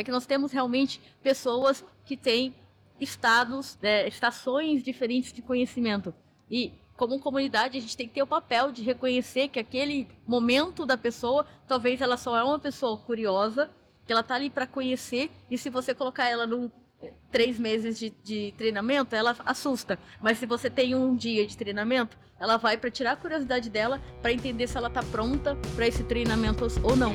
É que nós temos realmente pessoas que têm estados, né, estações diferentes de conhecimento. E como comunidade, a gente tem que ter o papel de reconhecer que aquele momento da pessoa, talvez ela só é uma pessoa curiosa, que ela tá ali para conhecer, e se você colocar ela num três meses de, de treinamento, ela assusta. Mas se você tem um dia de treinamento, ela vai para tirar a curiosidade dela, para entender se ela tá pronta para esse treinamento ou não.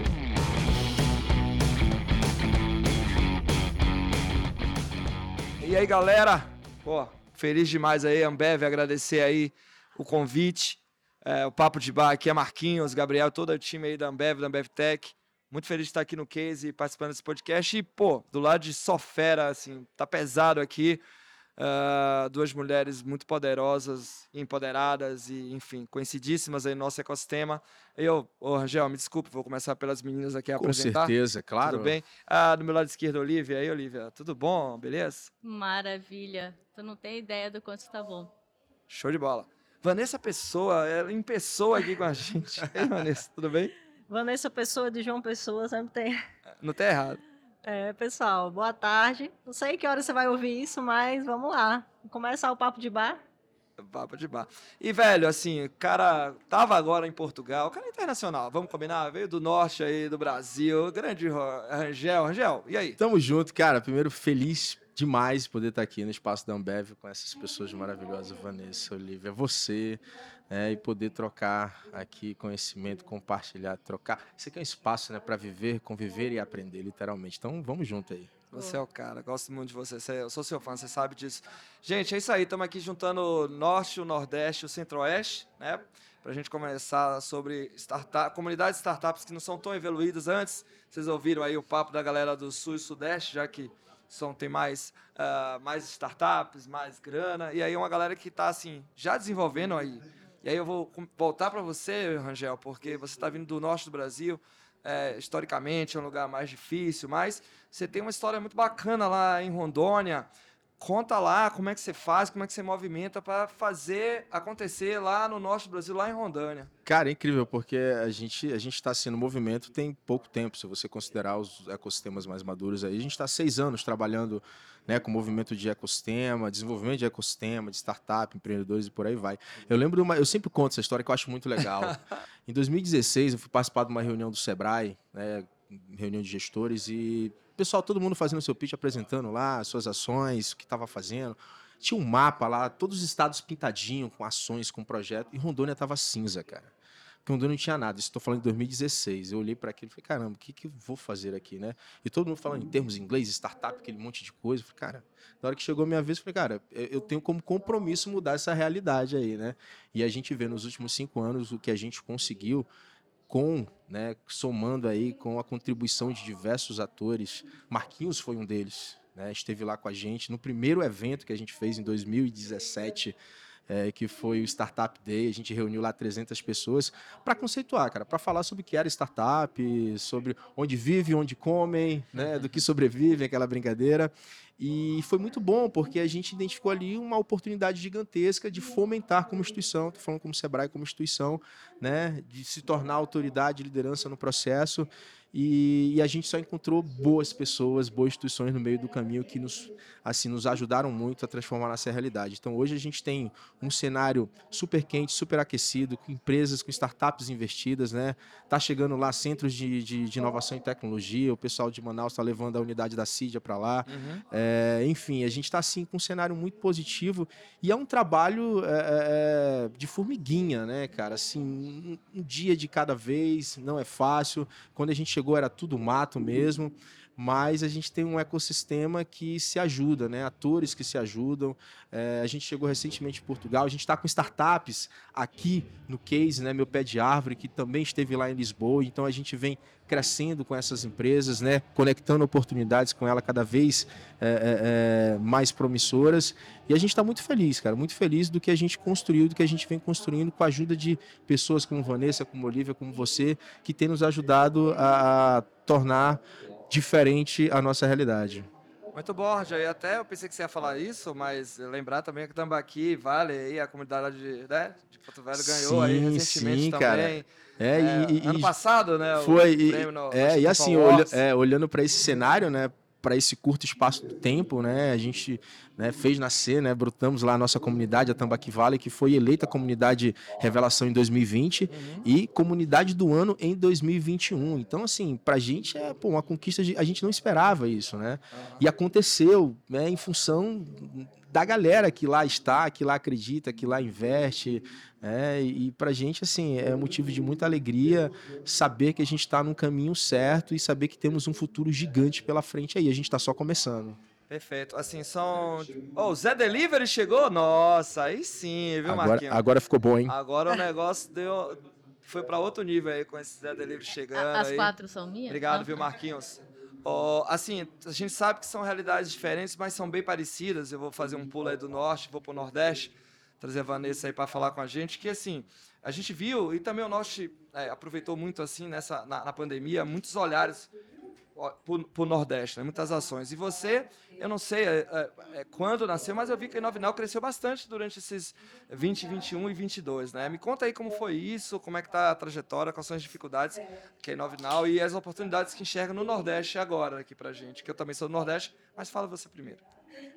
E aí, galera? Pô, feliz demais aí, Ambev, agradecer aí o convite. É, o Papo de Bar aqui é Marquinhos, Gabriel, todo o time aí da Ambev, da Ambev Tech. Muito feliz de estar aqui no Case participando desse podcast. E, pô, do lado de só fera, assim, tá pesado aqui. Uh, duas mulheres muito poderosas, empoderadas e, enfim, conhecidíssimas aí no nosso ecossistema. Eu, ô Rangel, me desculpe, vou começar pelas meninas aqui a Com apresentar. Com certeza, claro. Tudo bem? Ah, do meu lado esquerdo, Olivia. aí, Olivia, tudo bom? Beleza? Maravilha. Tu não tem ideia do quanto está bom. Show de bola. Vanessa Pessoa, ela em pessoa aqui com a gente. Ei, Vanessa, tudo bem? Vanessa Pessoa de João Pessoa sempre tem. Não tá errado. É, pessoal, boa tarde. Não sei que hora você vai ouvir isso, mas vamos lá. Começar o papo de bar? Papo de bar. E, velho, assim, o cara tava agora em Portugal, o cara é internacional, vamos combinar? Veio do norte aí, do Brasil, grande Rangel. Rangel, e aí? Tamo junto, cara. Primeiro, feliz demais poder estar aqui no espaço da Ambev com essas pessoas maravilhosas, Vanessa, Olivia, você, né, e poder trocar aqui conhecimento, compartilhar, trocar. Isso aqui é um espaço né, para viver, conviver e aprender, literalmente. Então vamos junto aí. Você é o cara, gosto muito de você. Eu sou seu fã, você sabe disso. Gente, é isso aí. Estamos aqui juntando o Norte, o Nordeste, o Centro-Oeste, né? Para a gente começar sobre startup, comunidades de startups que não são tão evoluídas antes. Vocês ouviram aí o papo da galera do Sul e Sudeste, já que são, tem mais, uh, mais startups, mais grana. E aí uma galera que está assim, já desenvolvendo aí e aí eu vou voltar para você, Rangel, porque você está vindo do norte do Brasil, é, historicamente é um lugar mais difícil, mas você tem uma história muito bacana lá em Rondônia. Conta lá como é que você faz, como é que você movimenta para fazer acontecer lá no do Brasil, lá em Rondônia. Cara, é incrível, porque a gente a gente está assim, no movimento tem pouco tempo, se você considerar os ecossistemas mais maduros aí. A gente está seis anos trabalhando né, com movimento de ecossistema, desenvolvimento de ecossistema, de startup, empreendedores e por aí vai. Eu lembro, uma, eu sempre conto essa história que eu acho muito legal. em 2016, eu fui participar de uma reunião do Sebrae, né, reunião de gestores, e pessoal, todo mundo fazendo seu pitch, apresentando lá suas ações, o que estava fazendo. Tinha um mapa lá, todos os estados pintadinhos, com ações, com projeto, e Rondônia estava cinza, cara. Rondônia não tinha nada. Estou falando em 2016. Eu olhei para aquilo e falei, caramba, o que, que eu vou fazer aqui, né? E todo mundo falando em termos em inglês, startup, aquele monte de coisa. Eu falei, cara, na hora que chegou a minha vez, eu falei, cara, eu tenho como compromisso mudar essa realidade aí, né? E a gente vê nos últimos cinco anos o que a gente conseguiu com, né, somando aí com a contribuição de diversos atores. Marquinhos foi um deles, né? Esteve lá com a gente no primeiro evento que a gente fez em 2017 é, que foi o Startup Day. A gente reuniu lá 300 pessoas para conceituar, cara, para falar sobre o que era startup, sobre onde vive, onde comem, né, do que sobrevivem, aquela brincadeira. E foi muito bom, porque a gente identificou ali uma oportunidade gigantesca de fomentar como instituição, estou falando como Sebrae como instituição, né, de se tornar autoridade e liderança no processo. E, e, a gente só encontrou boas pessoas, boas instituições no meio do caminho que nos, assim, nos ajudaram muito a transformar nossa realidade. Então hoje a gente tem um cenário super quente, super aquecido, com empresas, com startups investidas, né? Tá chegando lá centros de, de, de inovação e tecnologia, o pessoal de Manaus está levando a unidade da CIDIA para lá. Uhum. É, enfim, a gente está assim com um cenário muito positivo e é um trabalho é, é, é, de formiguinha, né, cara? Assim, um, um dia de cada vez, não é fácil. Quando a gente chegou chegou era tudo mato mesmo, mas a gente tem um ecossistema que se ajuda, né? Atores que se ajudam. É, a gente chegou recentemente em Portugal, a gente está com startups aqui no Case, né? Meu Pé de Árvore, que também esteve lá em Lisboa, então a gente vem crescendo com essas empresas, né? Conectando oportunidades com ela cada vez é, é, é mais promissoras. E a gente está muito feliz, cara, muito feliz do que a gente construiu, do que a gente vem construindo com a ajuda de pessoas como Vanessa, como Olivia, como você, que tem nos ajudado a, a tornar diferente a nossa realidade. Muito bom. E até eu pensei que você ia falar isso, mas lembrar também que Tambaqui, Vale, aí, a comunidade de, né, de Porto Velho ganhou Sim, aí recentemente sim, também. cara. É, É, e, ano e passado, né? foi. e- no- é, e assim, olha- é, olhando para esse cenário, né? Para esse curto espaço de tempo, né? A gente né, fez nascer, né? Brotamos lá a nossa comunidade, a Tambaqui Valley, que foi eleita comunidade revelação em 2020 Uhum. e comunidade do ano em 2021. Então, assim, pra gente é pô, uma conquista de. A gente não esperava isso, né? E aconteceu, né, em função da galera que lá está, que lá acredita, que lá investe. né? e pra gente, assim, é motivo de muita alegria saber que a gente está num caminho certo e saber que temos um futuro gigante pela frente aí. A gente está só começando. Perfeito. Assim, são. Oh, o Zé Delivery chegou? Nossa, aí sim, viu, Agora, Marquinhos? agora ficou bom, hein? Agora o negócio deu. Foi pra outro nível aí com esse Zé Delivery chegando. A- As aí. quatro são minhas? Obrigado, Não? viu, Marquinhos? Ó, assim, a gente sabe que são realidades diferentes, mas são bem parecidas. Eu vou fazer um pulo aí do norte, vou pro nordeste, trazer a Vanessa aí para falar com a gente, que assim, a gente viu, e também o norte é, aproveitou muito assim nessa, na, na pandemia, muitos olhares pro, pro Nordeste, né? muitas ações. E você, eu não sei é, é, é, quando nasceu, mas eu vi que a Inovinal cresceu bastante durante esses 20, 21 e 22, né? Me conta aí como foi isso, como é que tá a trajetória, quais são as dificuldades que é a Inovinal e as oportunidades que enxerga no Nordeste agora aqui pra gente, que eu também sou do Nordeste, mas fala você primeiro.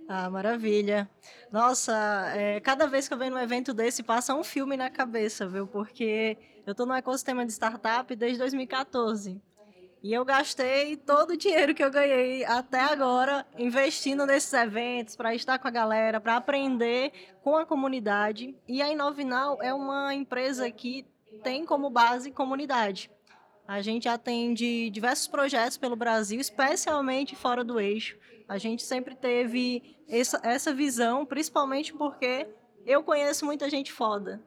Ah, maravilha. Nossa, é, cada vez que eu venho num evento desse, passa um filme na cabeça, viu? Porque eu tô no ecossistema de startup desde 2014. E eu gastei todo o dinheiro que eu ganhei até agora investindo nesses eventos, para estar com a galera, para aprender com a comunidade. E a Inovinal é uma empresa que tem como base comunidade. A gente atende diversos projetos pelo Brasil, especialmente fora do eixo. A gente sempre teve essa, essa visão, principalmente porque eu conheço muita gente foda.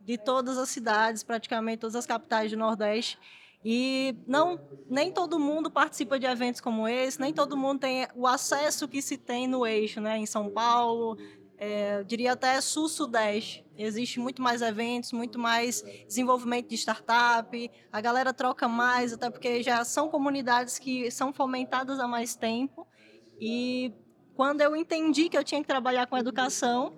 De todas as cidades, praticamente todas as capitais do Nordeste. E não, nem todo mundo participa de eventos como esse, nem todo mundo tem o acesso que se tem no eixo, né? Em São Paulo, é, eu diria até sul-sudeste. Existe muito mais eventos, muito mais desenvolvimento de startup, a galera troca mais, até porque já são comunidades que são fomentadas há mais tempo. E quando eu entendi que eu tinha que trabalhar com educação,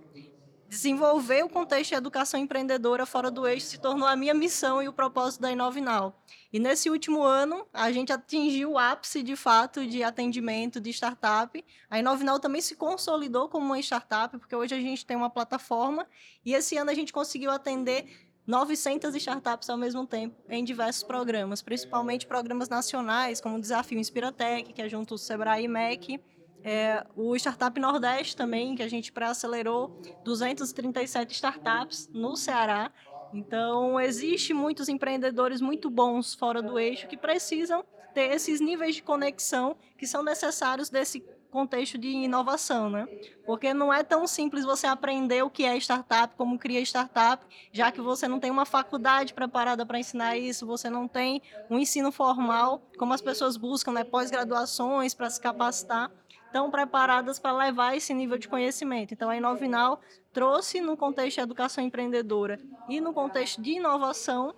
desenvolver o contexto de educação empreendedora fora do eixo se tornou a minha missão e o propósito da Inovinal. E nesse último ano, a gente atingiu o ápice, de fato, de atendimento de startup. A Inovinal também se consolidou como uma startup, porque hoje a gente tem uma plataforma e esse ano a gente conseguiu atender 900 startups ao mesmo tempo em diversos programas, principalmente programas nacionais, como o Desafio Inspiratec, que é junto ao Sebrae e MEC, é, o Startup Nordeste também, que a gente pré-acelerou 237 startups no Ceará. Então, existe muitos empreendedores muito bons fora do eixo que precisam ter esses níveis de conexão que são necessários desse contexto de inovação, né? Porque não é tão simples você aprender o que é startup, como cria startup, já que você não tem uma faculdade preparada para ensinar isso, você não tem um ensino formal, como as pessoas buscam, né? Pós-graduações para se capacitar estão preparadas para levar esse nível de conhecimento. Então, a Inovinal trouxe no contexto de educação empreendedora e no contexto de inovação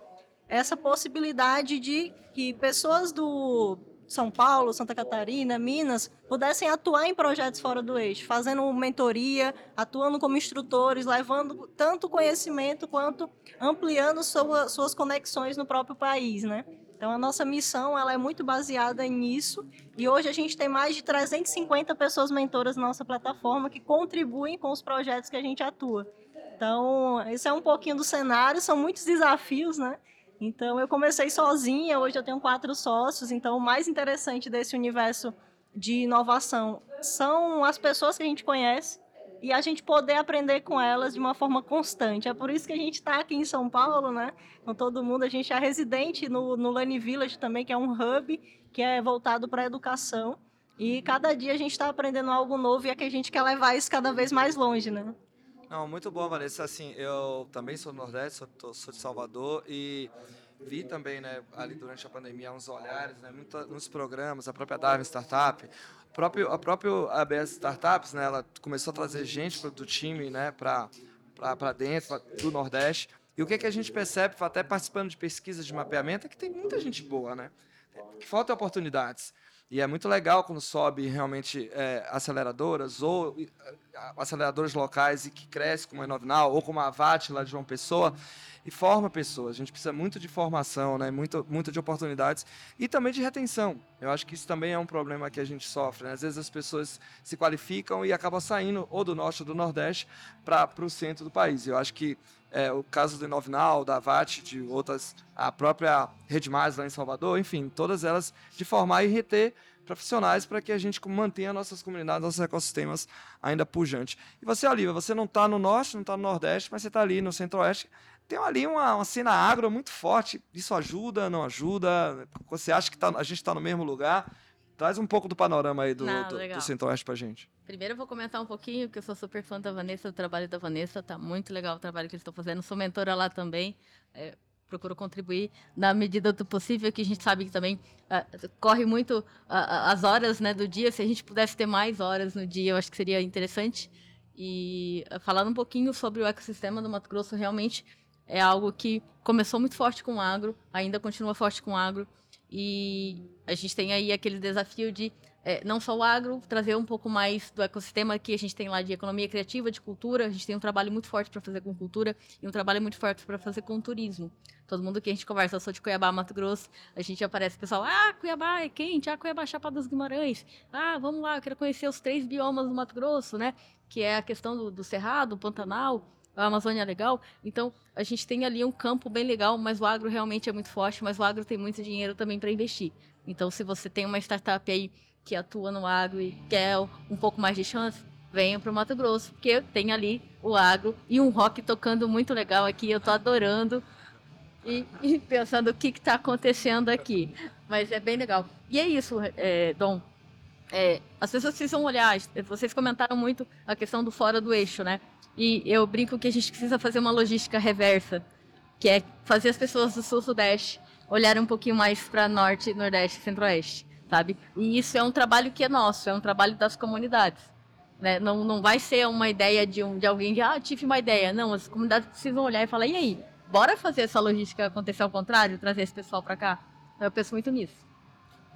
essa possibilidade de que pessoas do São Paulo, Santa Catarina, Minas, pudessem atuar em projetos fora do eixo, fazendo mentoria, atuando como instrutores, levando tanto conhecimento quanto ampliando sua, suas conexões no próprio país, né? Então, a nossa missão ela é muito baseada nisso. E hoje a gente tem mais de 350 pessoas mentoras na nossa plataforma que contribuem com os projetos que a gente atua. Então, esse é um pouquinho do cenário. São muitos desafios, né? Então, eu comecei sozinha. Hoje eu tenho quatro sócios. Então, o mais interessante desse universo de inovação são as pessoas que a gente conhece e a gente poder aprender com elas de uma forma constante. É por isso que a gente está aqui em São Paulo, né? Com todo mundo. A gente é residente no, no Lane Village também, que é um hub que é voltado para a educação. E cada dia a gente está aprendendo algo novo e é que a gente quer levar isso cada vez mais longe, né? Não, muito bom, Vanessa. Assim, eu também sou do Nordeste, sou, sou de Salvador e vi também, né, ali durante a pandemia, uns olhares, né, muito, nos programas, a própria Darwin Startup, próprio, a própria ABS Startups, né, ela começou a trazer gente do time, né, para para dentro pra- do Nordeste. E o que, que a gente percebe, até participando de pesquisas de mapeamento, é que tem muita gente boa, né? Que faltam oportunidades. E é muito legal quando sobe realmente é, aceleradoras ou aceleradoras locais e que cresce como a Inovinal ou como a VAT lá de João Pessoa e forma pessoas. A gente precisa muito de formação, né? muito, muito de oportunidades e também de retenção. Eu acho que isso também é um problema que a gente sofre. Né? Às vezes as pessoas se qualificam e acabam saindo ou do norte ou do nordeste para o centro do país. Eu acho que é, o caso do Inovinal, da VAT, de outras, a própria Rede Mais lá em Salvador, enfim, todas elas de formar e reter profissionais para que a gente mantenha nossas comunidades, nossos ecossistemas ainda pujantes. E você, Olivia, você não está no norte, não está no nordeste, mas você está ali no centro-oeste. Tem ali uma, uma cena agro muito forte. Isso ajuda, não ajuda? Você acha que tá, a gente está no mesmo lugar? Traz um pouco do panorama aí do, do, do Centro-Oeste para gente. Primeiro eu vou comentar um pouquinho, que eu sou super fã da Vanessa, do trabalho da Vanessa, tá muito legal o trabalho que eles estão fazendo. Sou mentora lá também. É, procuro contribuir na medida do possível, que a gente sabe que também uh, corre muito uh, as horas né, do dia. Se a gente pudesse ter mais horas no dia, eu acho que seria interessante. E uh, falando um pouquinho sobre o ecossistema do Mato Grosso, realmente é algo que começou muito forte com o agro, ainda continua forte com o agro. E a gente tem aí aquele desafio de é, não só o agro, trazer um pouco mais do ecossistema que a gente tem lá de economia criativa, de cultura. A gente tem um trabalho muito forte para fazer com cultura e um trabalho muito forte para fazer com turismo. Todo mundo que a gente conversa, eu sou de Cuiabá, Mato Grosso, a gente aparece pessoal, ah, Cuiabá é quente, ah, Cuiabá é Chapada dos Guimarães, ah, vamos lá, eu quero conhecer os três biomas do Mato Grosso, né? Que é a questão do, do Cerrado, Pantanal, a Amazônia é legal. Então, a gente tem ali um campo bem legal, mas o agro realmente é muito forte, mas o agro tem muito dinheiro também para investir. Então, se você tem uma startup aí que atua no agro e quer um pouco mais de chance, venha para o Mato Grosso, porque tem ali o agro e um rock tocando muito legal aqui, eu tô adorando e, e pensando o que está acontecendo aqui. Mas é bem legal. E é isso, é, Dom. É, as pessoas precisam olhar, vocês comentaram muito a questão do fora do eixo, né? E eu brinco que a gente precisa fazer uma logística reversa, que é fazer as pessoas do sul-sudeste olharem um pouquinho mais para norte, nordeste centro-oeste sabe? E isso é um trabalho que é nosso, é um trabalho das comunidades. Né? Não, não vai ser uma ideia de, um, de alguém que, ah, tive uma ideia. Não, as comunidades precisam olhar e falar, e aí, bora fazer essa logística acontecer ao contrário, trazer esse pessoal para cá? Eu penso muito nisso.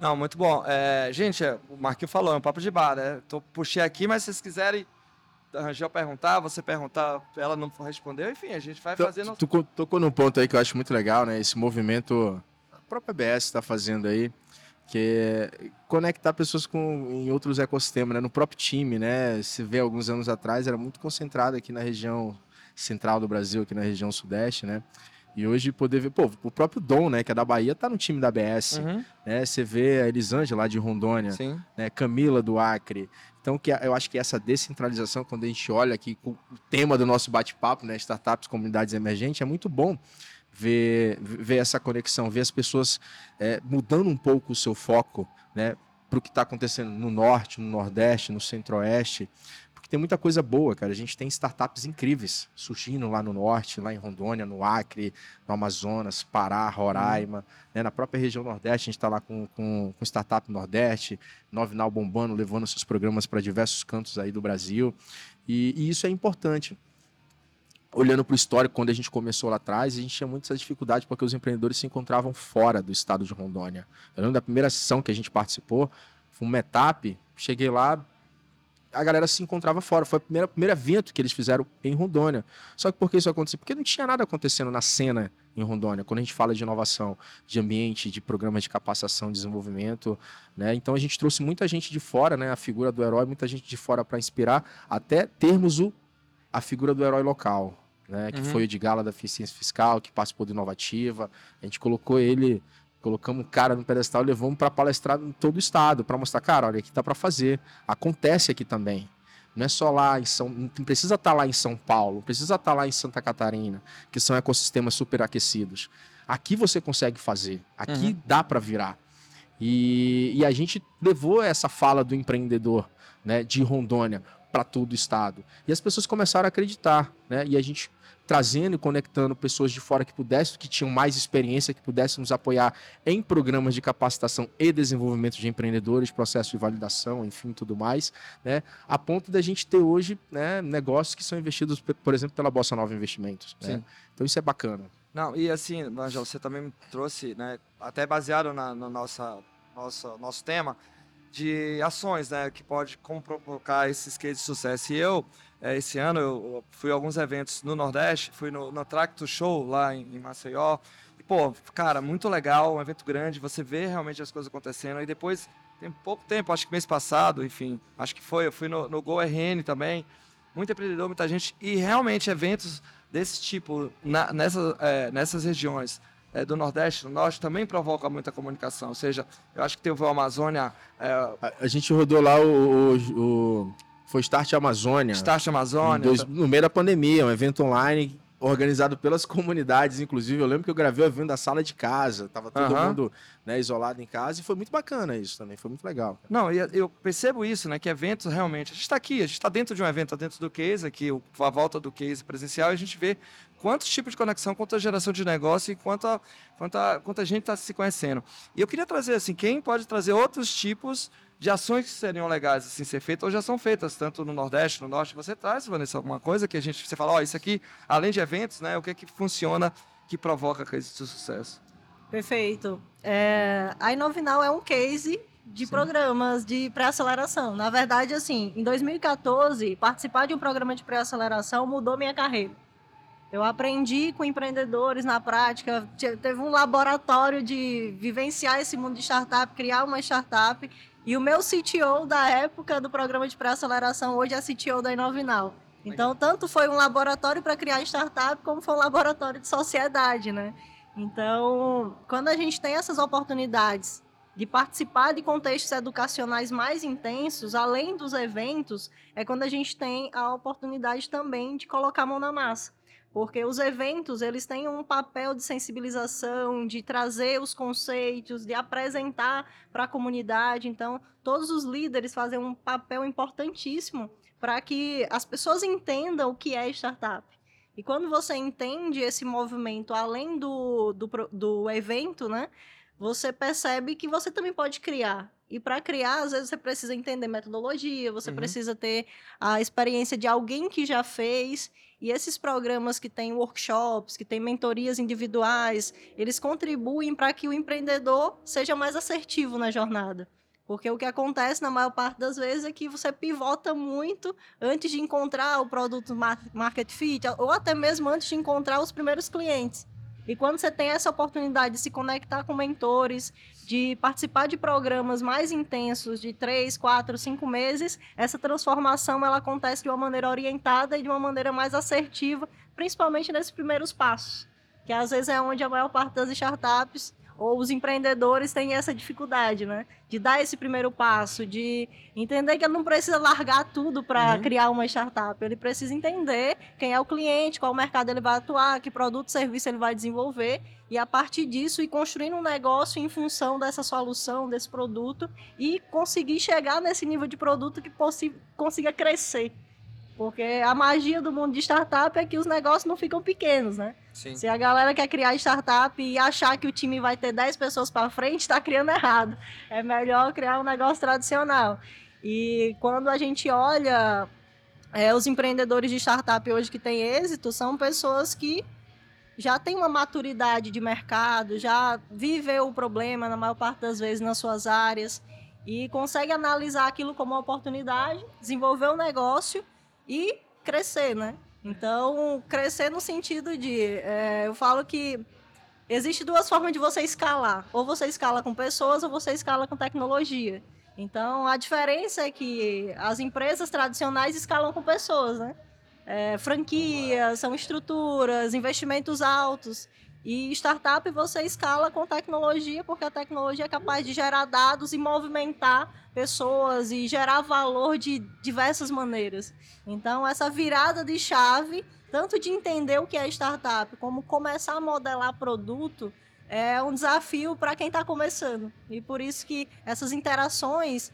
Não, muito bom. É, gente, é, o Marquinhos falou, é um papo de bar, né? Tô, puxei aqui, mas se vocês quiserem Rangel perguntar, você perguntar, ela não respondeu, enfim, a gente vai fazer... Tu, tu tocou num ponto aí que eu acho muito legal, né? Esse movimento, a própria BS está fazendo aí, que é conectar pessoas com em outros ecossistemas, né? No próprio time, né? Se vê alguns anos atrás era muito concentrado aqui na região central do Brasil, aqui na região sudeste, né? E hoje poder ver, pô, o próprio Dom, né, que é da Bahia, tá no time da BS, uhum. né? Você vê a Elisângela lá de Rondônia, Sim. né, Camila do Acre. Então, que eu acho que essa descentralização, quando a gente olha aqui o tema do nosso bate-papo, né, startups, comunidades emergentes, é muito bom, ver, ver essa conexão, ver as pessoas é, mudando um pouco o seu foco né, para o que está acontecendo no norte, no nordeste, no centro-oeste, tem muita coisa boa, cara. A gente tem startups incríveis surgindo lá no norte, lá em Rondônia, no Acre, no Amazonas, Pará, Roraima, né, na própria região nordeste, a gente está lá com, com, com Startup Nordeste, Novinal bombando, levando seus programas para diversos cantos aí do Brasil, e, e isso é importante olhando para o histórico, quando a gente começou lá atrás, a gente tinha muita dificuldade porque os empreendedores se encontravam fora do estado de Rondônia. Eu lembro da primeira sessão que a gente participou, foi uma etapa, cheguei lá, a galera se encontrava fora. Foi o primeiro, primeiro evento que eles fizeram em Rondônia. Só que por que isso aconteceu? Porque não tinha nada acontecendo na cena em Rondônia, quando a gente fala de inovação, de ambiente, de programas de capacitação, desenvolvimento, né? Então a gente trouxe muita gente de fora, né? A figura do herói, muita gente de fora para inspirar, até termos o, a figura do herói local, né, que uhum. foi o de gala da eficiência fiscal, que participou do Inovativa. A gente colocou ele, colocamos um cara no pedestal e levamos para palestrar em todo o estado, para mostrar, cara, olha, aqui dá para fazer. Acontece aqui também. Não é só lá em São. Não precisa estar tá lá em São Paulo, precisa estar tá lá em Santa Catarina, que são ecossistemas superaquecidos. Aqui você consegue fazer, aqui uhum. dá para virar. E, e, a gente levou essa fala do empreendedor né, de Rondônia para todo o estado. E as pessoas começaram a acreditar, né? E a gente trazendo e conectando pessoas de fora que pudessem, que tinham mais experiência, que pudessem nos apoiar em programas de capacitação e desenvolvimento de empreendedores, processo de validação, enfim, tudo mais, né? A ponto da gente ter hoje né, negócios que são investidos, por exemplo, pela Bossa Nova Investimentos. Né? Então isso é bacana. Não, e assim, Angel, você também trouxe, né, até baseado na, no nossa, nossa, nosso tema, de ações, né, que pode provocar esses cases de sucesso. E eu, é, esse ano, eu fui a alguns eventos no Nordeste, fui no, no Tracto Show lá em, em Maceió. E, pô, cara, muito legal, um evento grande, você vê realmente as coisas acontecendo. E depois, tem pouco tempo, acho que mês passado, enfim, acho que foi, eu fui no, no Go RN também, muito empreendedor, muita gente, e realmente eventos desse tipo na, nessa, é, nessas regiões é, do Nordeste, do Norte, também provoca muita comunicação. Ou seja, eu acho que teve o Amazônia. É, A, a gente rodou lá o, o- o- Foi Start Amazônia. Start Amazônia. dois- no meio da pandemia, um evento online organizado pelas comunidades, inclusive. Eu lembro que eu gravei o evento da sala de casa. Tava todo Aham. mundo né, isolado em casa e foi muito bacana isso também. Foi muito legal. Não, e eu percebo isso, né? Que eventos realmente. A gente está aqui, a gente está dentro de um evento, tá dentro do case, aqui, a volta do case presencial, e a gente vê quantos tipos de conexão, quanta geração de negócio e quanta, quanta, quanta gente está se conhecendo. E eu queria trazer, assim, quem pode trazer outros tipos de ações que seriam legais assim ser feitas ou já são feitas tanto no Nordeste, no Norte. Você traz, Vanessa, alguma coisa que a gente você fala, ó, isso aqui, além de eventos, né? O que é que funciona que provoca cases de sucesso? Perfeito. É, a Inovinal é um case de Sim. programas de pré-aceleração. Na verdade, assim, em 2014, participar de um programa de pré-aceleração mudou minha carreira. Eu aprendi com empreendedores na prática, te- teve um laboratório de vivenciar esse mundo de startup, criar uma startup. E o meu CTO da época do programa de pré-aceleração hoje é CTO da Inovinal. Então, tanto foi um laboratório para criar startup, como foi um laboratório de sociedade, né? Então, quando a gente tem essas oportunidades de participar de contextos educacionais mais intensos, além dos eventos, é quando a gente tem a oportunidade também de colocar a mão na massa. Porque os eventos, eles têm um papel de sensibilização, de trazer os conceitos, de apresentar para a comunidade. Então, todos os líderes fazem um papel importantíssimo para que as pessoas entendam o que é startup. E quando você entende esse movimento além do, do, do evento, né? Você percebe que você também pode criar. E para criar, às vezes você precisa entender metodologia, você Uhum. precisa ter a experiência de alguém que já fez. E esses programas que têm workshops, que têm mentorias individuais, eles contribuem para que o empreendedor seja mais assertivo na jornada. Porque o que acontece na maior parte das vezes é que você pivota muito antes de encontrar o produto mar- market fit, ou até mesmo antes de encontrar os primeiros clientes. E quando você tem essa oportunidade de se conectar com mentores, de participar de programas mais intensos, de três, quatro, cinco meses, essa transformação ela acontece de uma maneira orientada e de uma maneira mais assertiva, principalmente nesses primeiros passos, que às vezes é onde a maior parte das startups ou os empreendedores têm essa dificuldade, né? De dar esse primeiro passo, de entender que ele não precisa largar tudo para Uhum. criar uma startup. Ele precisa entender quem é o cliente, qual mercado ele vai atuar, que produto, serviço ele vai desenvolver e a partir disso ir construindo um negócio em função dessa solução, desse produto e conseguir chegar nesse nível de produto que consiga crescer. Porque a magia do mundo de startup é que os negócios não ficam pequenos, né? Sim. Se a galera quer criar startup e achar que o time vai ter 10 pessoas para frente, está criando errado. É melhor criar um negócio tradicional. E quando a gente olha é, os empreendedores de startup hoje que têm êxito, são pessoas que já têm uma maturidade de mercado, já viveu o problema na maior parte das vezes nas suas áreas e consegue analisar aquilo como uma oportunidade, desenvolver o negócio e crescer, né? Então, crescer no sentido de, é, eu falo que existe duas formas de você escalar. Ou você escala com pessoas ou você escala com tecnologia. Então, a diferença é que as empresas tradicionais escalam com pessoas, né? É, franquias, são estruturas, investimentos altos. E startup você escala com tecnologia, porque a tecnologia é capaz de gerar dados e movimentar pessoas e gerar valor de diversas maneiras. Então, essa virada de chave, tanto de entender o que é startup, como começar a modelar produto, é um desafio para quem está começando. E por isso que essas interações,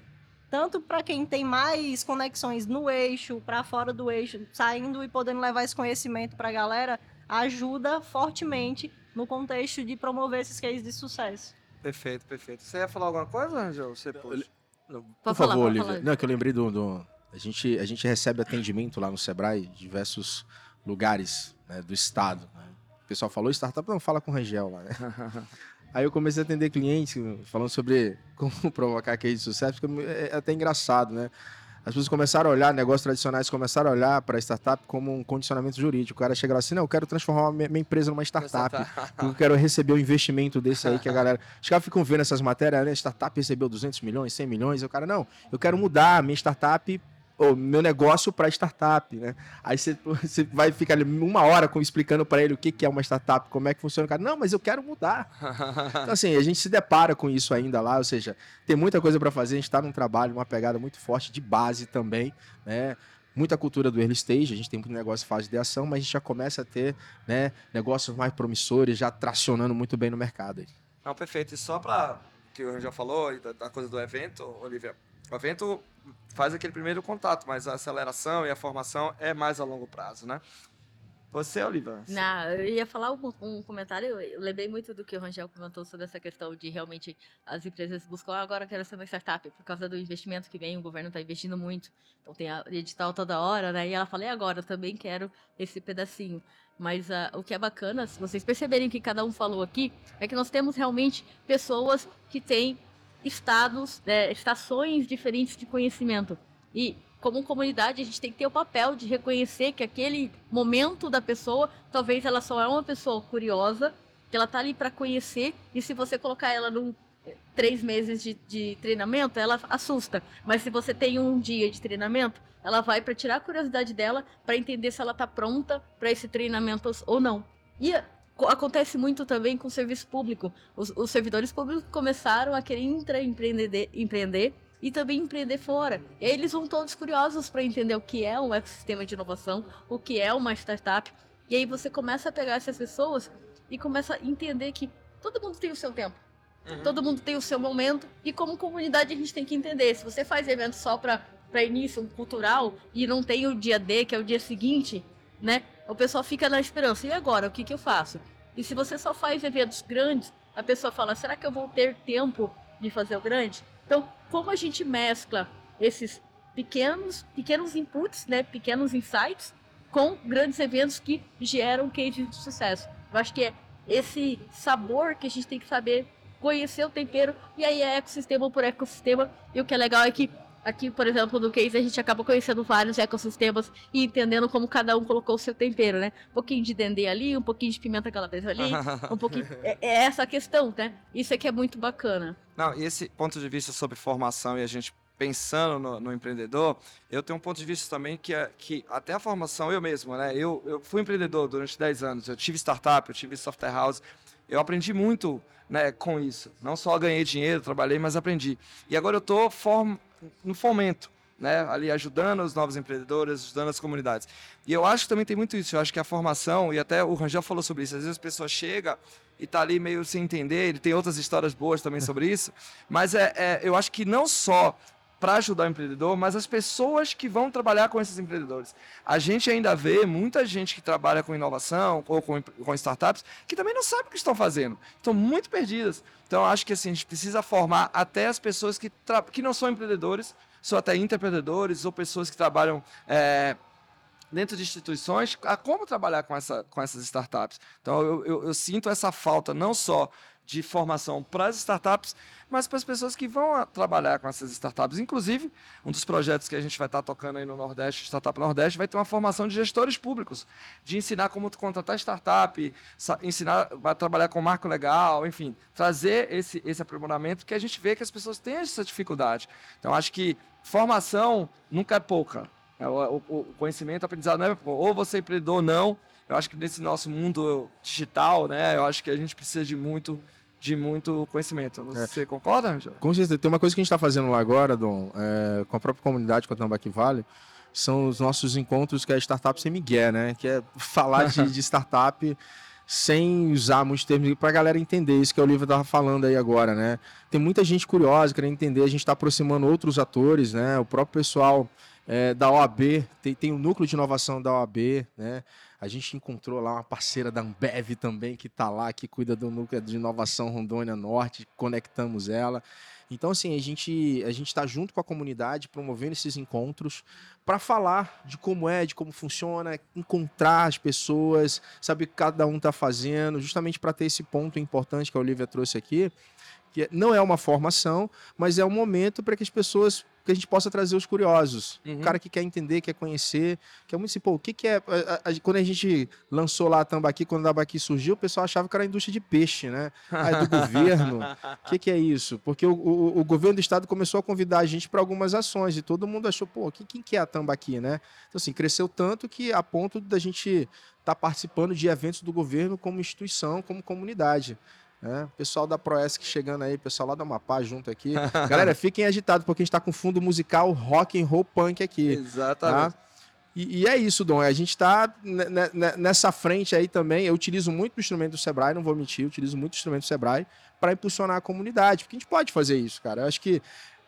tanto para quem tem mais conexões no eixo, para fora do eixo, saindo e podendo levar esse conhecimento para a galera, ajuda fortemente no contexto de promover esses cases de sucesso. Perfeito, perfeito. Você ia falar alguma coisa, Angel? Você puxa. Por Pode favor, falar, pode Olivia. falar. Não, é que eu lembrei do. do- a, gente, a gente recebe atendimento lá no Sebrae, em diversos lugares né, do estado. né? O pessoal falou startup, não, fala com o Rangel lá, né? Aí eu comecei a atender clientes falando sobre como provocar case de sucesso, porque é até engraçado, né? As pessoas começaram a olhar, negócios tradicionais começaram a olhar para a startup como um condicionamento jurídico. O cara chega lá assim, não, eu quero transformar minha empresa numa startup. eu quero receber um investimento desse aí que a galera... Os caras ficam vendo essas matérias, né? Startup recebeu 200 milhões, 100 milhões. E o cara, não, eu quero mudar a minha startup o meu negócio para startup, né? Aí você, você vai ficar ali uma hora com, explicando para ele o que, que é uma startup, como é que funciona. O cara, não, mas eu quero mudar. então, assim, a gente se depara com isso ainda lá, ou seja, tem muita coisa para fazer, a gente está num trabalho, uma pegada muito forte de base também, né? Muita cultura do early stage, a gente tem muito negócio em fase de ação, mas a gente já começa a ter né, negócios mais promissores, já tracionando muito bem no mercado. Não, perfeito. E só para que o já falou, da, da coisa do evento, Olivia, o evento faz aquele primeiro contato, mas a aceleração e a formação é mais a longo prazo, né? Você, Oliva? Não, eu ia falar um, um, comentário, eu lembrei muito do que o Rangel comentou sobre essa questão de realmente as empresas buscam, ah, agora quero ser uma startup, por causa do investimento que vem, o governo está investindo muito, então tem a edital toda hora, né? E ela fala, e agora, eu também quero esse pedacinho. Mas uh, o que é bacana, se vocês perceberem que cada um falou aqui, é que nós temos realmente pessoas que têm estados, né, estações diferentes de conhecimento. E como comunidade, a gente tem que ter o papel de reconhecer que aquele momento da pessoa, talvez ela só é uma pessoa curiosa, que ela tá ali para conhecer, e se você colocar ela num três meses de, de treinamento, ela assusta. Mas se você tem um dia de treinamento, ela vai para tirar a curiosidade dela, para entender se ela tá pronta para esse treinamento ou não. E acontece muito também com o serviço público. Os, os servidores públicos começaram a querer empreender, empreender e também empreender fora. E aí eles vão todos curiosos para entender o que é um ecossistema de inovação, o que é uma startup. E aí você começa a pegar essas pessoas e começa a entender que todo mundo tem o seu tempo. Uhum. Todo mundo tem o seu momento e como comunidade a gente tem que entender. Se você faz evento só para início cultural e não tem o dia D, que é o dia seguinte, né? O pessoal fica na esperança. E agora, o que, que eu faço? E se você só faz eventos grandes, a pessoa fala: será que eu vou ter tempo de fazer o grande? Então, como a gente mescla esses pequenos, pequenos inputs, né, pequenos insights, com grandes eventos que geram case de sucesso? Eu acho que é esse sabor que a gente tem que saber conhecer o tempero e aí é ecossistema por ecossistema. E o que é legal é que Aqui, por exemplo, no case, a gente acaba conhecendo vários ecossistemas e entendendo como cada um colocou o seu tempero, né? Um pouquinho de dendê ali, um pouquinho de pimenta calabresa ali, um pouquinho... É, é, essa a questão, né? Isso aqui é muito bacana. Não, e esse ponto de vista sobre formação e a gente pensando no, no, empreendedor, eu tenho um ponto de vista também que é que até a formação, eu mesmo, né? Eu, eu fui empreendedor durante 10 anos, eu tive startup, eu tive software house, eu aprendi muito né, com isso. Não só ganhei dinheiro, trabalhei, mas aprendi. E agora eu estou form no fomento, né? Ali ajudando os novos empreendedores, ajudando as comunidades. E eu acho que também tem muito isso. Eu acho que a formação, e até o Rangel falou sobre isso, às vezes a pessoa chega e está ali meio sem entender, ele tem outras histórias boas também sobre isso, mas é, é eu acho que não só para ajudar o empreendedor, mas as pessoas que vão trabalhar com esses empreendedores. A gente ainda vê muita gente que trabalha com inovação ou com, com startups que também não sabe o que estão fazendo, estão muito perdidas. Então, acho que assim, a gente precisa formar até as pessoas que, que não são empreendedores, são até empreendedores ou pessoas que trabalham é, dentro de instituições a como trabalhar com, essa, com essas startups. Então, eu, eu, eu sinto essa falta não só de formação para as startups, mas para as pessoas que vão trabalhar com essas startups. Inclusive, um dos projetos que a gente vai estar tocando aí no Nordeste, Startup Nordeste, vai ter uma formação de gestores públicos, de ensinar como contratar startup, ensinar a trabalhar com marco legal, enfim, trazer esse, esse aprimoramento, que a gente vê que as pessoas têm essa dificuldade. Então, acho que formação nunca é pouca. É, o, conhecimento, o aprendizado é ou você é empreendedor ou não. Eu acho que nesse nosso mundo digital, né, eu acho que a gente precisa de muito de muito conhecimento. É. Você é. concorda, Angel? Com certeza. Tem uma coisa que a gente está fazendo lá agora, Dom, é, com a própria comunidade, com a Tambaqui Vale, são os nossos encontros que é Startup Sem Miguel, né? Que é falar de, de startup sem usar muitos termos para a galera entender isso que o Olivia estava falando aí agora, né? Tem muita gente curiosa querendo entender, a gente está aproximando outros atores, né? O próprio pessoal é, da OAB, tem, tem um núcleo de inovação da OAB, né? A gente encontrou lá uma parceira da Ambev também, que está lá, que cuida do núcleo de inovação Rondônia Norte, conectamos ela. Então, assim, a gente a gente está junto com a comunidade, promovendo esses encontros para falar de como é, de como funciona, encontrar as pessoas, saber o que cada um está fazendo, justamente para ter esse ponto importante que a Olivia trouxe aqui, que não é uma formação, mas é um momento para que as pessoas que a gente possa trazer os curiosos. Uhum. O cara que quer entender, quer conhecer, quer muito assim, pô, o que, que é. A, a, quando a gente lançou lá a Tambaqui, quando a Tambaqui surgiu, o pessoal achava que era a indústria de peixe, né? Ah, é do governo. O que, que é isso? Porque o, o, o, governo do estado começou a convidar a gente para algumas ações e todo mundo achou, pô, quem, quem que é a Tambaqui, né? Então, assim, cresceu tanto que a ponto da gente estar tá participando de eventos do governo como instituição, como comunidade. É, pessoal da Proesc chegando aí, pessoal lá da Amapá junto aqui. Galera, fiquem agitados porque a gente está com fundo musical rock and roll punk aqui. Exatamente. Tá? E, e, é isso, Dom. A gente está nessa frente aí também. Eu utilizo muito o instrumento do Sebrae, não vou mentir, utilizo muito o instrumento do Sebrae para impulsionar a comunidade, porque a gente pode fazer isso, cara. Eu acho que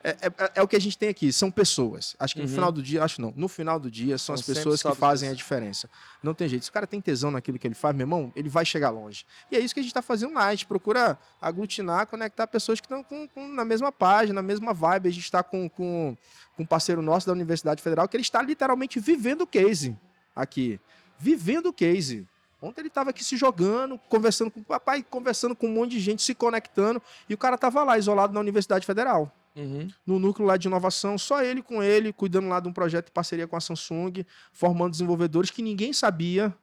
é, é, é, o que a gente tem aqui, são pessoas. Acho que uhum. no final do dia, acho não, no final do dia são, as pessoas que fazem a diferença. Não tem jeito. Se o cara tem tesão naquilo que ele faz, meu irmão, ele vai chegar longe. E é isso que a gente está fazendo lá. A gente procura aglutinar, conectar pessoas que estão com, com, na mesma página, na mesma vibe. A gente está com, com, com um parceiro nosso da Universidade Federal que ele está literalmente vivendo o case aqui. Vivendo o case. Ontem ele estava aqui se jogando, conversando com o papai, conversando com um monte de gente, se conectando, e o cara estava lá, isolado na Universidade Federal. Uhum. No núcleo lá de inovação, só ele com ele, cuidando lá de um projeto de parceria com a Samsung, formando desenvolvedores que ninguém sabia.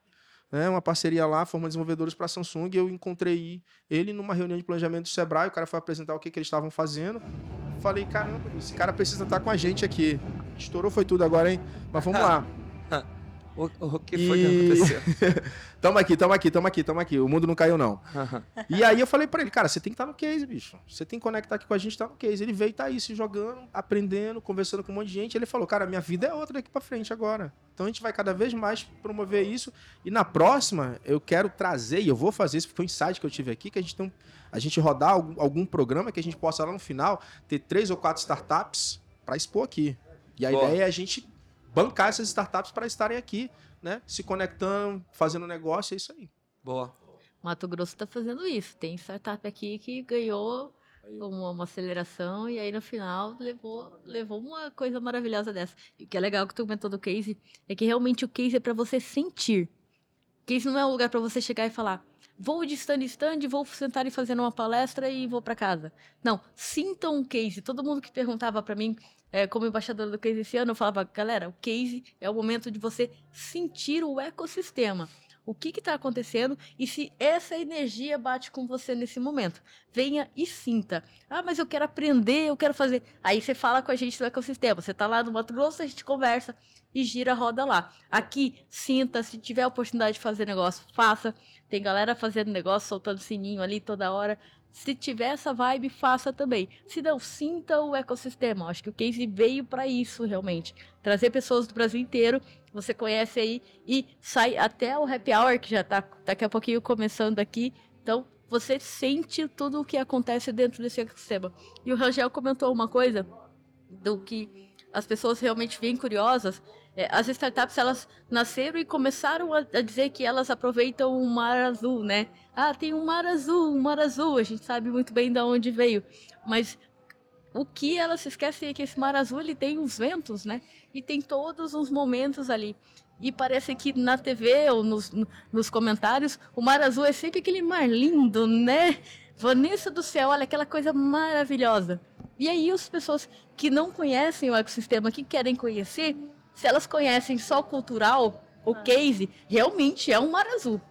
Né, uma parceria lá, formando desenvolvedores para a Samsung. Eu encontrei ele numa reunião de planejamento do Sebrae. O cara foi apresentar o que, que eles estavam fazendo. Falei, caramba, esse cara precisa estar com a gente aqui. Estourou foi tudo agora, hein? Mas vamos lá. O, o que foi e... que aconteceu? tamo aqui, tamo aqui, tamo aqui, tamo aqui. O mundo não caiu, não. e aí eu falei para ele, cara, você tem que estar tá no case, bicho. Você tem que conectar aqui com a gente, tá no case. Ele veio, tá aí, se jogando, aprendendo, conversando com um monte de gente. Ele falou, cara, minha vida é outra daqui para frente agora. Então a gente vai cada vez mais promover isso. E na próxima, eu quero trazer, e eu vou fazer isso, foi um insight que eu tive aqui, que a gente tem um, a gente rodar algum, algum programa que a gente possa lá no final ter três ou quatro startups para expor aqui. E a Boa. ideia é a gente bancar essas startups para estarem aqui, né? Se conectando, fazendo negócio, é isso aí. Boa. Mato Grosso está fazendo isso. Tem startup aqui que ganhou uma, uma, aceleração e aí no final levou, levou uma coisa maravilhosa dessa. E o que é legal que tu comentou do case é que realmente o case é para você sentir. O case não é um lugar para você chegar e falar vou de stand em stand, vou sentar e fazer uma palestra e vou para casa. Não, sintam um case. Todo mundo que perguntava para mim é, como embaixadora do case esse ano, eu falava, galera, o case é o momento de você sentir o ecossistema. O que está acontecendo e se essa energia bate com você nesse momento. Venha e sinta. Ah, mas eu quero aprender, eu quero fazer. Aí você fala com a gente do ecossistema. Você está lá no Mato Grosso, a gente conversa e gira a roda lá. Aqui, sinta, se tiver a oportunidade de fazer negócio, faça. Tem galera fazendo negócio, soltando sininho ali toda hora. Se tiver essa vibe, faça também. Se não, sinta o ecossistema. Acho que o Case veio para isso, realmente. Trazer pessoas do Brasil inteiro, você conhece aí, e sai até o happy hour, que já está daqui a pouquinho começando aqui. Então, você sente tudo o que acontece dentro desse ecossistema. E o Rangel comentou uma coisa do que as pessoas realmente vêm curiosas. É, as startups elas nasceram e começaram a, a, dizer que elas aproveitam o mar azul, né? Ah, tem um mar azul, um mar azul. A gente sabe muito bem de onde veio, mas o que elas esquecem é que esse mar azul ele tem os ventos, né? E tem todos os momentos ali. E parece que na TV ou nos, nos comentários, o mar azul é sempre aquele mar lindo, né? Vanessa do céu, olha aquela coisa maravilhosa. E aí as pessoas que não conhecem o ecossistema, que querem conhecer, se elas conhecem só cultural, o ah. case realmente é um mar azul.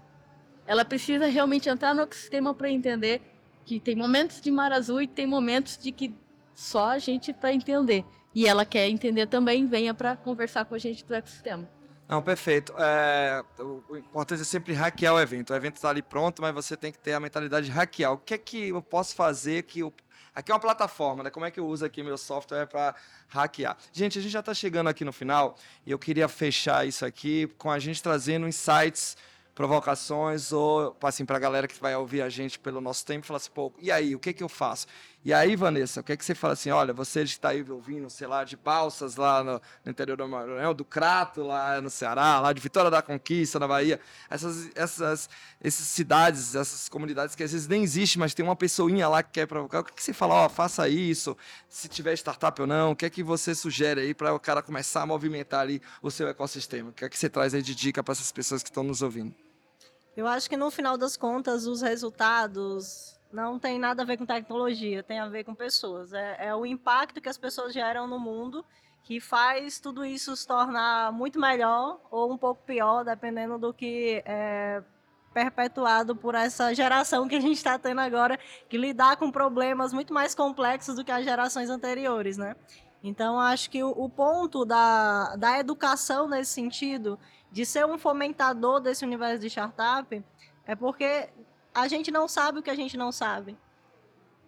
Ela precisa realmente entrar no ecossistema para entender que tem momentos de mar azul e tem momentos de que só a gente para entender. E ela quer entender também, venha para conversar com a gente do ecossistema. Não, perfeito. É, o importante é sempre hackear o evento. O evento está ali pronto, mas você tem que ter a mentalidade de hackear. O que é que eu posso fazer que o Aqui é uma plataforma, né? Como é que eu uso aqui meu software para hackear? Gente, a gente já está chegando aqui no final e eu queria fechar isso aqui com a gente trazendo insights provocações ou, assim, para a galera que vai ouvir a gente pelo nosso tempo, falar assim, pô, e aí, o que que eu faço? E aí, Vanessa, o que é que você fala assim, olha, você está aí ouvindo, sei lá, de Balsas lá no, no interior do Maranhão, do Crato lá no Ceará, lá de Vitória da Conquista, na Bahia, essas, essas, essas cidades, essas comunidades que às vezes nem existem, mas tem uma pessoinha lá que quer provocar, o que, que você fala, ó, oh, faça isso, se tiver startup ou não, o que é que você sugere aí para o cara começar a movimentar ali o seu ecossistema? O que é que você traz aí de dica para essas pessoas que estão nos ouvindo? Eu acho que no final das contas, os resultados não tem nada a ver com tecnologia, tem a ver com pessoas. É, é o impacto que as pessoas geram no mundo que faz tudo isso se tornar muito melhor ou um pouco pior, dependendo do que é perpetuado por essa geração que a gente está tendo agora, que lidar com problemas muito mais complexos do que as gerações anteriores, né? Então, acho que o, o ponto da, da educação nesse sentido de ser um fomentador desse universo de startup é porque a gente não sabe o que a gente não sabe.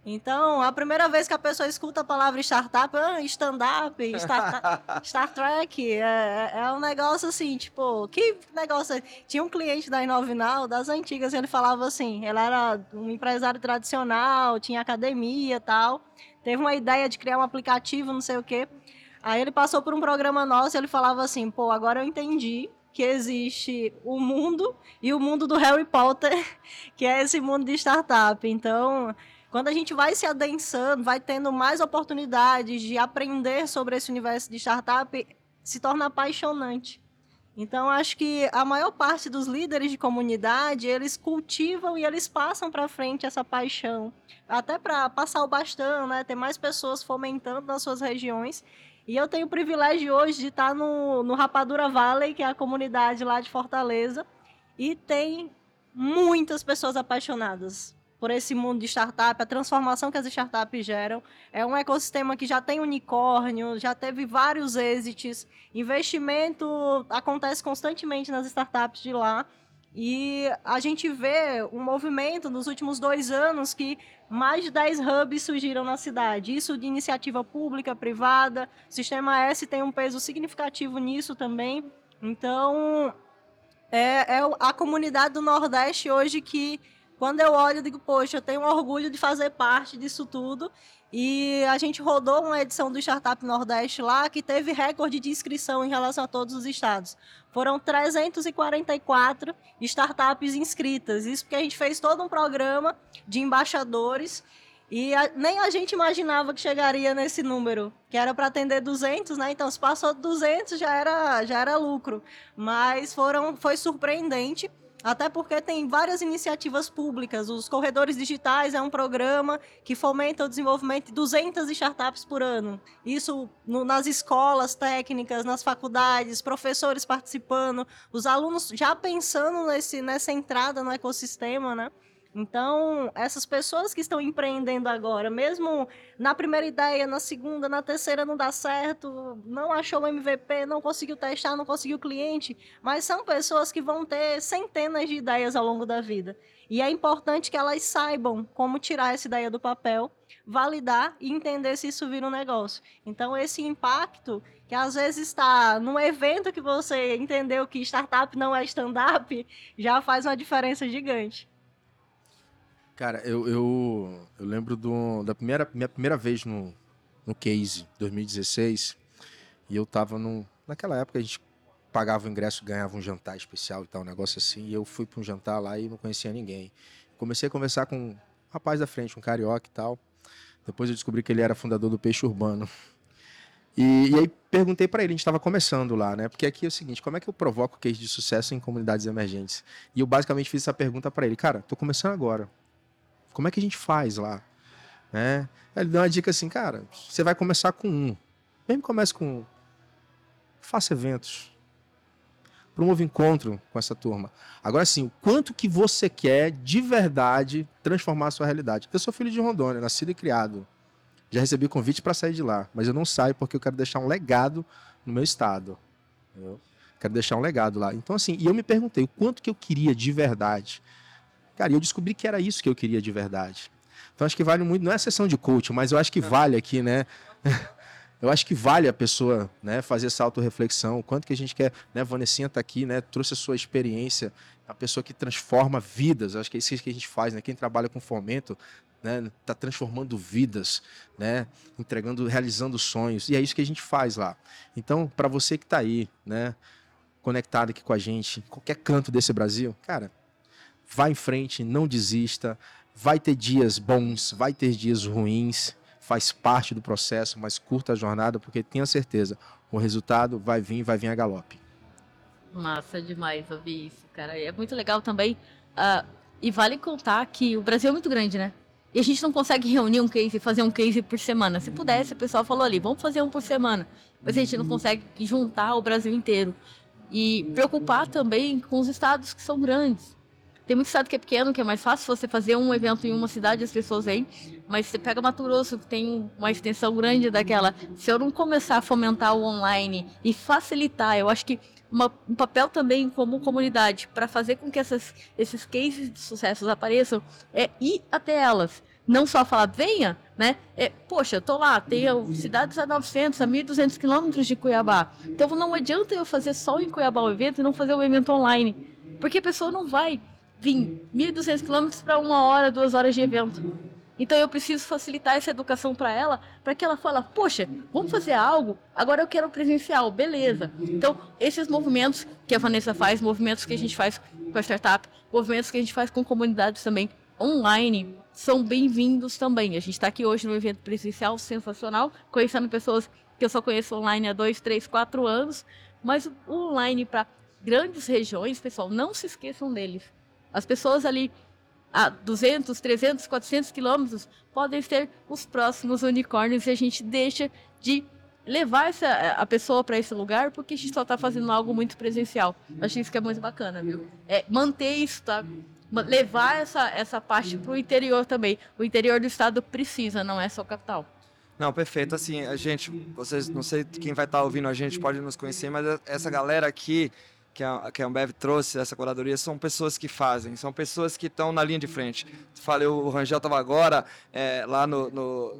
Então, a primeira vez que a pessoa escuta a palavra startup, ah, stand-up, Star, Star Trek, é, é, um negócio assim, tipo, que negócio. Tinha um cliente da Inovinal, das antigas, ele falava assim: ele era um empresário tradicional, tinha academia e tal, teve uma ideia de criar um aplicativo, não sei o quê. Aí ele passou por um programa nosso e ele falava assim: pô, agora eu entendi que existe o mundo e o mundo do Harry Potter, que é esse mundo de startup. Então, quando a gente vai se adensando, vai tendo mais oportunidades de aprender sobre esse universo de startup, se torna apaixonante. Então, acho que a maior parte dos líderes de comunidade, eles cultivam e eles passam para frente essa paixão, até para passar o bastão, né? Ter mais pessoas fomentando nas suas regiões e eu tenho o privilégio hoje de estar no, no Rapadura Valley, que é a comunidade lá de Fortaleza, e tem muitas pessoas apaixonadas por esse mundo de startup, a transformação que as startups geram. É um ecossistema que já tem unicórnio, já teve vários êxitos, investimento acontece constantemente nas startups de lá. E a gente vê um movimento nos últimos dois anos que mais de 10 hubs surgiram na cidade. Isso de iniciativa pública, privada. O Sistema S tem um peso significativo nisso também. Então, é, é a comunidade do Nordeste hoje que, quando eu olho, eu digo, poxa, eu tenho orgulho de fazer parte disso tudo. E a gente rodou uma edição do Startup Nordeste lá que teve recorde de inscrição em relação a todos os estados. Foram 344 startups inscritas. Isso porque a gente fez todo um programa de embaixadores e a, nem a gente imaginava que chegaria nesse número, que era para atender 200, né? Então, se passou 200 já era já era lucro, mas foram foi surpreendente até porque tem várias iniciativas públicas. Os Corredores Digitais é um programa que fomenta o desenvolvimento de 200 startups por ano. Isso no, nas escolas técnicas, nas faculdades, professores participando, os alunos já pensando nesse, nessa entrada no ecossistema, né? Então, essas pessoas que estão empreendendo agora, mesmo na primeira ideia, na segunda, na terceira não dá certo, não achou o MVP, não conseguiu testar, não conseguiu cliente, mas são pessoas que vão ter centenas de ideias ao longo da vida. E é importante que elas saibam como tirar essa ideia do papel, validar e entender se isso vira um negócio. Então, esse impacto, que às vezes está num evento que você entendeu que startup não é stand-up, já faz uma diferença gigante. Cara, eu, eu, eu lembro do, da primeira, minha primeira vez no, no Case, 2016, e eu tava no, naquela época a gente pagava o ingresso, ganhava um jantar especial e tal, um negócio assim, e eu fui para um jantar lá e não conhecia ninguém. Comecei a conversar com um rapaz da frente, um carioca e tal. Depois eu descobri que ele era fundador do Peixe Urbano. E, e aí perguntei para ele, a gente estava começando lá, né? Porque aqui é o seguinte, como é que eu provoco case de sucesso em comunidades emergentes? E eu basicamente fiz essa pergunta para ele, cara, tô começando agora. Como é que a gente faz lá? Né? Ele deu uma dica assim, cara, você vai começar com um. Mesmo comece com um. Faça eventos. Promova encontro com essa turma. Agora sim, o quanto que você quer de verdade transformar a sua realidade? Eu sou filho de Rondônia, nascido e criado. Já recebi convite para sair de lá, mas eu não saio porque eu quero deixar um legado no meu estado. Quero deixar um legado lá. Então assim, e eu me perguntei o quanto que eu queria de verdade Cara, e eu descobri que era isso que eu queria de verdade. Então acho que vale muito, não é a sessão de coaching, mas eu acho que vale aqui, né? Eu acho que vale a pessoa né, fazer essa autorreflexão. O quanto que a gente quer, né? Vanessinha está aqui, né? Trouxe a sua experiência. a pessoa que transforma vidas. Acho que é isso que a gente faz, né? Quem trabalha com fomento, né? Tá transformando vidas, né? Entregando, realizando sonhos. E é isso que a gente faz lá. Então, para você que está aí, né? Conectado aqui com a gente, em qualquer canto desse Brasil, cara, vá em frente, não desista. Vai ter dias bons, vai ter dias ruins, faz parte do processo, mas curta a jornada, porque tenha certeza, o resultado vai vir, vai vir a galope. Massa demais ouvir isso, cara. E é muito legal também. Uh, e vale contar que o Brasil é muito grande, né? E a gente não consegue reunir um case fazer um case por semana. Se pudesse, o pessoal falou ali, vamos fazer um por semana. Mas a gente não consegue juntar o Brasil inteiro. E preocupar também com os estados que são grandes. Tem muito estado que é pequeno, que é mais fácil você fazer um evento em uma cidade as pessoas vêm. Mas você pega Mato Grosso, que tem uma extensão grande daquela. Se eu não começar a fomentar o online e facilitar, eu acho que uma, um papel também como comunidade para fazer com que essas, esses cases de sucessos apareçam é ir até elas. Não só falar, venha, né? É, poxa, eu tô lá, tenho cidades a 900, a 1.200 quilômetros de Cuiabá. Então não adianta eu fazer só em Cuiabá o evento e não fazer o evento online. Porque a pessoa não vai vir 1.200 quilômetros para uma hora, duas horas de evento. Então eu preciso facilitar essa educação para ela, para que ela fale, poxa, vamos fazer algo, agora eu quero presencial, beleza. Então, esses movimentos que a Vanessa faz, movimentos que a gente faz com a startup, movimentos que a gente faz com comunidades também online, são bem-vindos também. A gente está aqui hoje no evento presencial sensacional, conhecendo pessoas que eu só conheço online há dois, três, quatro anos, mas o online para grandes regiões, pessoal, não se esqueçam deles. As pessoas ali a 200, 300, 400 quilômetros podem ser os próximos unicórnios e a gente deixa de levar essa, a pessoa para esse lugar porque a gente só está fazendo algo muito presencial. Acho isso que é muito bacana, viu? É manter isso, tá? Levar essa, essa parte para o interior também. O interior do estado precisa, não é só capital. Não, perfeito. Assim, a gente, vocês, não sei quem vai estar tá ouvindo a gente pode nos conhecer, mas essa galera aqui que a, que a Ambev trouxe, essa curadoria, são pessoas que fazem, são pessoas que estão na linha de frente. Falei, o Rangel estava agora é, lá no, no,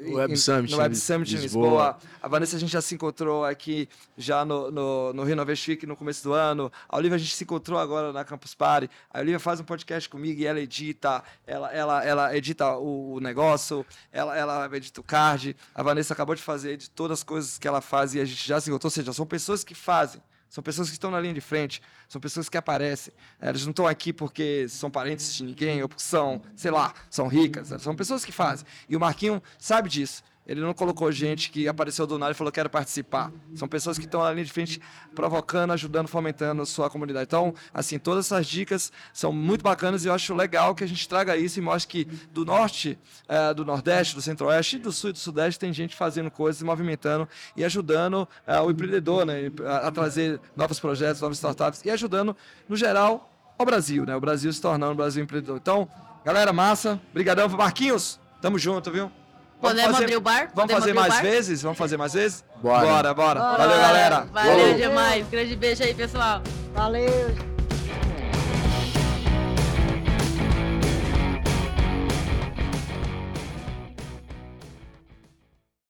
Web Summit, no Web Summit em Lisboa. Lisboa. A Vanessa a gente já se encontrou aqui já no, no, no Renovation Week no começo do ano. A Olivia a gente se encontrou agora na Campus Party. A Olivia faz um podcast comigo e ela edita, ela, ela, ela edita o, o negócio, ela, ela edita o card. A Vanessa acabou de fazer de todas as coisas que ela faz e a gente já se encontrou. Ou seja, são pessoas que fazem. São pessoas que estão na linha de frente, são pessoas que aparecem. Elas não estão aqui porque são parentes de ninguém ou porque são, sei lá, são ricas. São pessoas que fazem. E o Marquinho sabe disso. Ele não colocou gente que apareceu do nada e falou quero participar. São pessoas que estão ali de frente provocando, ajudando, fomentando a sua comunidade. Então, assim, todas essas dicas são muito bacanas e eu acho legal que a gente traga isso e mostre que do norte, é, do nordeste, do centro-oeste, do sul e do sudeste tem gente fazendo coisas, movimentando e ajudando é, o empreendedor né, a, trazer novos projetos, novas startups e ajudando, no geral, ao Brasil, né? O Brasil se tornando o Brasil empreendedor. Então, galera, massa. Obrigadão, Marquinhos. Tamo junto, viu? Podemos fazer, abrir o bar? Vamos fazer mais vezes? Vamos fazer mais vezes? Bora. Bora, bora. bora. Valeu, galera. Valeu demais. Grande beijo aí, pessoal. Valeu.